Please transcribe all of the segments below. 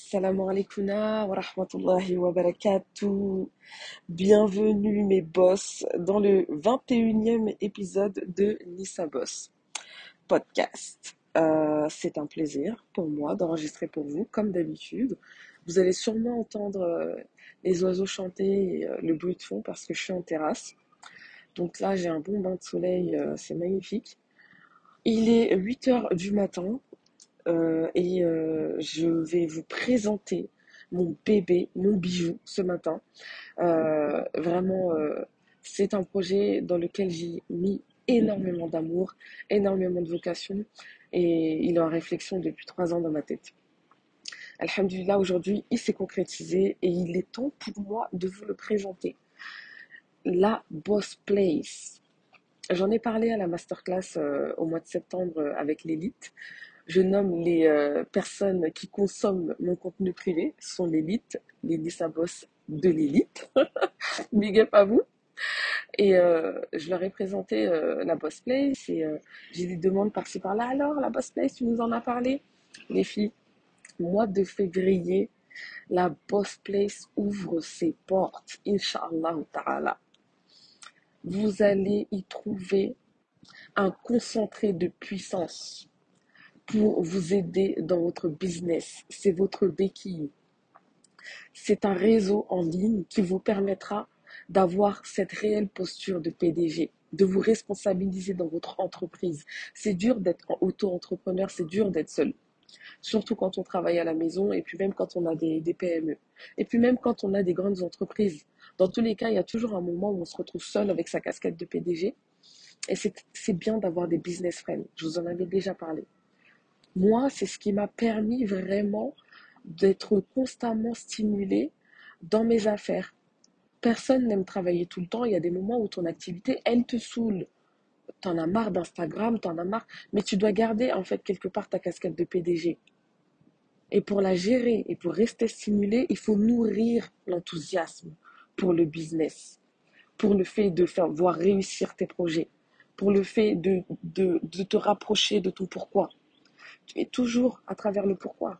Salam alaikum wa rahmatullahi wa. Bienvenue mes boss dans le 21e épisode de Nissa Boss podcast. Euh, c'est un plaisir pour moi d'enregistrer pour vous, comme d'habitude. Vous allez sûrement entendre euh, les oiseaux chanter et euh, le bruit de fond parce que je suis en terrasse. Donc là, j'ai un bon bain de soleil, c'est magnifique. Il est 8 heures du matin euh, et euh, je vais vous présenter mon bébé, mon bijou ce matin. Euh, vraiment, c'est un projet dans lequel j'ai mis énormément d'amour, énormément de vocation et il est en réflexion depuis trois ans dans ma tête. Alhamdulillah, aujourd'hui, il s'est concrétisé et il est temps pour moi de vous le présenter. La Boss Place. J'en ai parlé à la masterclass au mois de septembre avec l'élite je nomme les euh, personnes qui consomment mon contenu privé, sont l'élite, les Nissabos de l'élite. Big up à vous. Et euh, je leur ai présenté euh, la Boss Place et j'ai des demandes par-ci par-là. Alors, la Boss Place, tu nous en as parlé Les filles, mois de février, la Boss Place ouvre ses portes, Inch'Allah ta'ala. Vous allez y trouver un concentré de puissance pour vous aider dans votre business. C'est votre béquille. C'est un réseau en ligne qui vous permettra d'avoir cette réelle posture de PDG, de vous responsabiliser dans votre entreprise. C'est dur d'être auto-entrepreneur, c'est dur d'être seul. Surtout quand on travaille à la maison et puis même quand on a des, PME. Et puis même quand on a des grandes entreprises. Dans tous les cas, il y a toujours un moment où on se retrouve seul avec sa casquette de PDG. Et c'est bien d'avoir des business friends. Je vous en avais déjà parlé. Moi, c'est ce qui m'a permis vraiment d'être constamment stimulé dans mes affaires. Personne n'aime travailler tout le temps. Il y a des moments où ton activité, elle te saoule. T'en as marre d'Instagram, t'en as marre. Mais tu dois garder, en fait, quelque part ta casquette de PDG. Et pour la gérer et pour rester stimulé, il faut nourrir l'enthousiasme pour le business, pour le fait de faire voir réussir tes projets, pour le fait de, de, de te rapprocher de ton pourquoi et toujours à travers le pourquoi.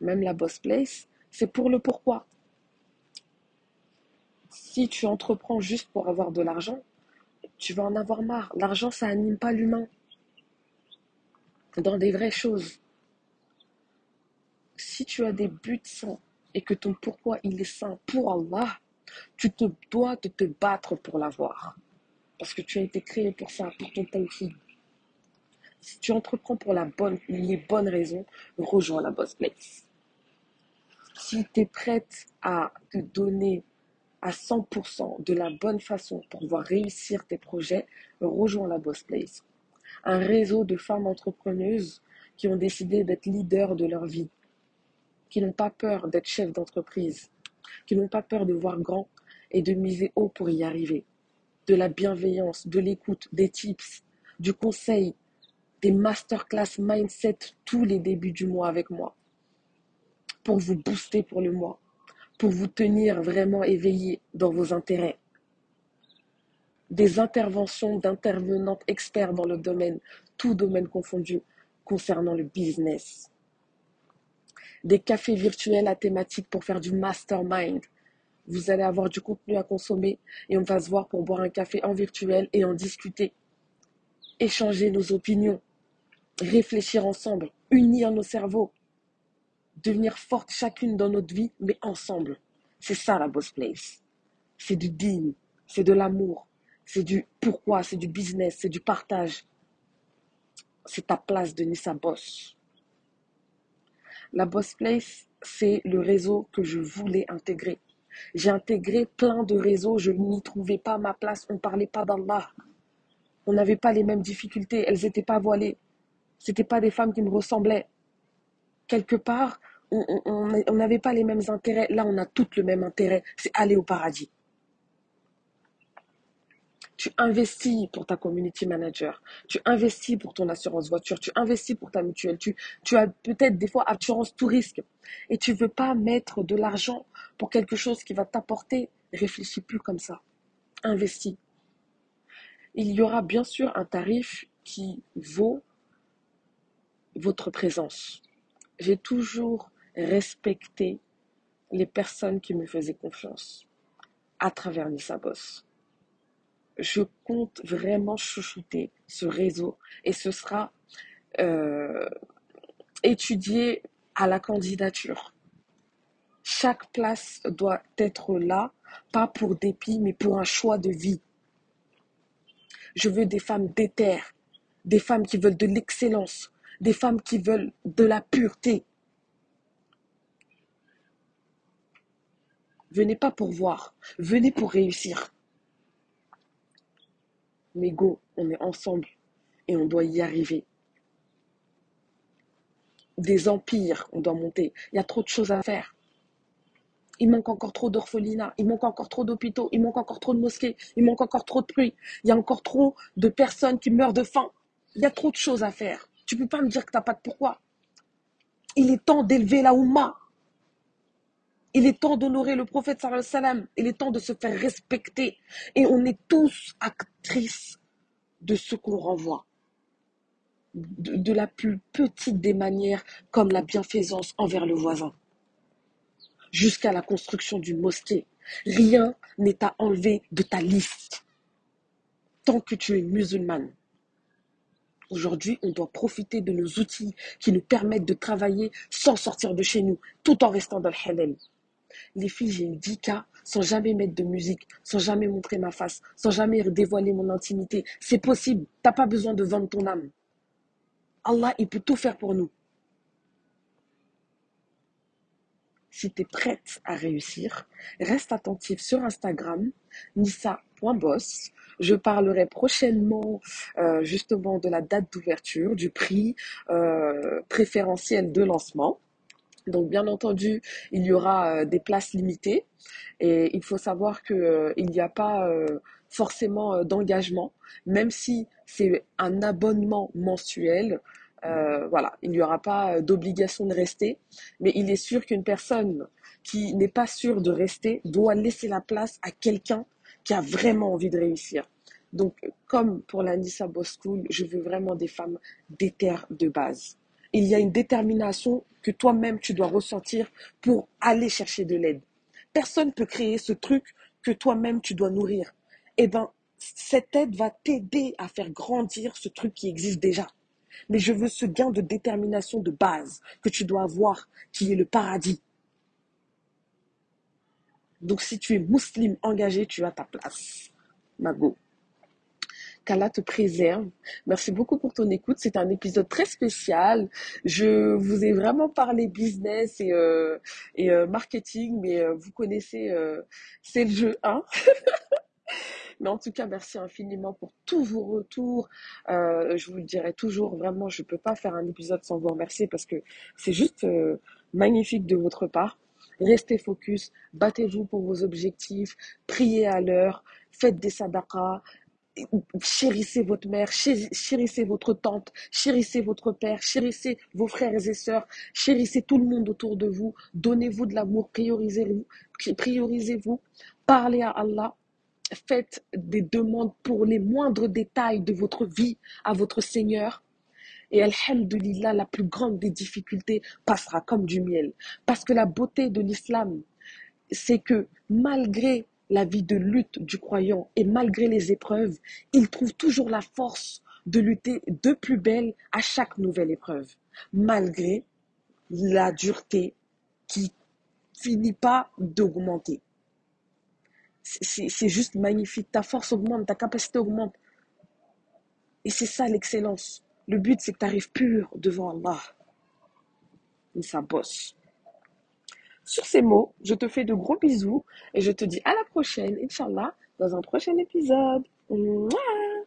Même la boss place, c'est pour le pourquoi. Si tu entreprends juste pour avoir de l'argent, tu vas en avoir marre. L'argent, ça anime pas l'humain. Dans des vraies choses. Si tu as des buts sains et que ton pourquoi il est sain pour Allah, tu te dois de te battre pour l'avoir. Parce que tu as été créé pour ça, pour ton tawhid. Si tu entreprends pour la bonne, les bonnes raisons, rejoins la Boss Place. Si tu es prête à te donner à 100% de la bonne façon pour pouvoir réussir tes projets, rejoins la Boss Place. Un réseau de femmes entrepreneuses qui ont décidé d'être leaders de leur vie, qui n'ont pas peur d'être chefs d'entreprise, qui n'ont pas peur de voir grand et de miser haut pour y arriver. De la bienveillance, de l'écoute, des tips, du conseil, des masterclass mindset tous les débuts du mois avec moi pour vous booster pour le mois, pour vous tenir vraiment éveillé dans vos intérêts. Des interventions d'intervenantes experts dans le domaine, tout domaine confondu, concernant le business. Des cafés virtuels à thématique pour faire du mastermind. Vous allez avoir du contenu à consommer et on va se voir pour boire un café en virtuel et en discuter. Échanger nos opinions, réfléchir ensemble, unir nos cerveaux, devenir fortes chacune dans notre vie, mais ensemble. C'est ça la boss place. C'est du digne, c'est de l'amour, c'est du pourquoi, c'est du business, c'est du partage. C'est ta place de Nissa Boss. La boss place, c'est le réseau que je voulais intégrer. J'ai intégré plein de réseaux, je n'y trouvais pas ma place, on ne parlait pas d'Allah. On n'avait pas les mêmes difficultés, elles n'étaient pas voilées. C'était pas des femmes qui me ressemblaient. Quelque part, on n'avait pas les mêmes intérêts. Là, on a toutes le même intérêt. C'est aller au paradis. Tu investis pour ta community manager. Tu investis pour ton assurance voiture. Tu investis pour ta mutuelle. Tu, as peut-être des fois assurance tout risque. Et tu veux pas mettre de l'argent pour quelque chose qui va t'apporter. Réfléchis plus comme ça. Investis. Il y aura bien sûr un tarif qui vaut votre présence. J'ai toujours respecter les personnes qui me faisaient confiance à travers Nissa Boss. Je compte vraiment chouchouter ce réseau et ce sera euh, étudié à la candidature. Chaque place doit être là, pas pour dépit, mais pour un choix de vie. Je veux des femmes déterres, des femmes qui veulent de l'excellence, des femmes qui veulent de la pureté. Venez pas pour voir, venez pour réussir. Mais go, on est ensemble et on doit y arriver. Des empires, on doit monter. Il y a trop de choses à faire. Il manque encore trop d'orphelinats, il manque encore trop d'hôpitaux, il manque encore trop de mosquées, il manque encore trop de pluie, il y a encore trop de personnes qui meurent de faim. Il y a trop de choses à faire. Tu peux pas me dire que tu n'as pas de pourquoi. Il est temps d'élever la Oumma. Il est temps d'honorer le prophète sallam. Il est temps de se faire respecter. Et on est tous actrices de ce qu'on renvoie. De, de, la plus petite des manières, comme la bienfaisance envers le voisin, jusqu'à la construction d'une mosquée. Rien n'est à enlever de ta liste tant que tu es musulmane. Aujourd'hui, on doit profiter de nos outils qui nous permettent de travailler sans sortir de chez nous, tout en restant dans le halal. Les filles, j'ai eu 10 cas sans jamais mettre de musique, sans jamais montrer ma face, sans jamais dévoiler mon intimité. C'est possible. T'as pas besoin de vendre ton âme. Allah, il peut tout faire pour nous. Si tu es prête à réussir, reste attentive sur Instagram, nissa.boss. Je parlerai prochainement euh, justement de la date d'ouverture, du prix euh, préférentiel de lancement. Donc bien entendu, il y aura euh, des places limitées et il faut savoir qu'il euh, n'y a pas euh, forcément euh, d'engagement, même si c'est un abonnement mensuel. euh, voilà, il n'y aura pas euh, d'obligation de rester, mais il est sûr qu'une personne qui n'est pas sûre de rester doit laisser la place à quelqu'un qui a vraiment envie de réussir. Donc, comme pour la Nissa Boss School, je veux vraiment des femmes déterres de base. Il y a une détermination que toi-même tu dois ressentir pour aller chercher de l'aide. Personne ne peut créer ce truc que toi-même tu dois nourrir. Eh bien, cette aide va t'aider à faire grandir ce truc qui existe déjà. Mais je veux ce gain de détermination de base que tu dois avoir, qui est le paradis. Donc si tu es musulman engagé, tu as ta place. Mago. Qu'Allah te préserve. Merci beaucoup pour ton écoute. C'est un épisode très spécial. Je vous ai vraiment parlé business et, euh, euh, marketing, mais euh, vous connaissez, c'est le jeu 1. Mais en tout cas, merci infiniment pour tous vos retours. Je vous le dirai toujours, vraiment, je ne peux pas faire un épisode sans vous remercier parce que c'est juste magnifique de votre part. Restez focus, battez-vous pour vos objectifs, priez à l'heure, faites des sadaqas, chérissez votre mère, chéri- chérissez votre tante, chérissez votre père, chérissez vos frères et sœurs, chérissez tout le monde autour de vous, donnez-vous de l'amour, priorisez-vous, priorisez-vous, parlez à Allah, faites des demandes pour les moindres détails de votre vie à votre Seigneur. Et Alhamdulillah, la plus grande des difficultés passera comme du miel. Parce que la beauté de l'islam, c'est que malgré la vie de lutte du croyant et malgré les épreuves, il trouve toujours la force de lutter de plus belle à chaque nouvelle épreuve, malgré la dureté qui finit pas d'augmenter. C'est juste magnifique. Ta force augmente, ta capacité augmente. Et c'est ça l'excellence. Le but, c'est que tu arrives pur devant Allah. Et ça bosse. Sur ces mots, je te fais de gros bisous et je te dis à la prochaine, Inch'Allah, dans un prochain épisode. Mouah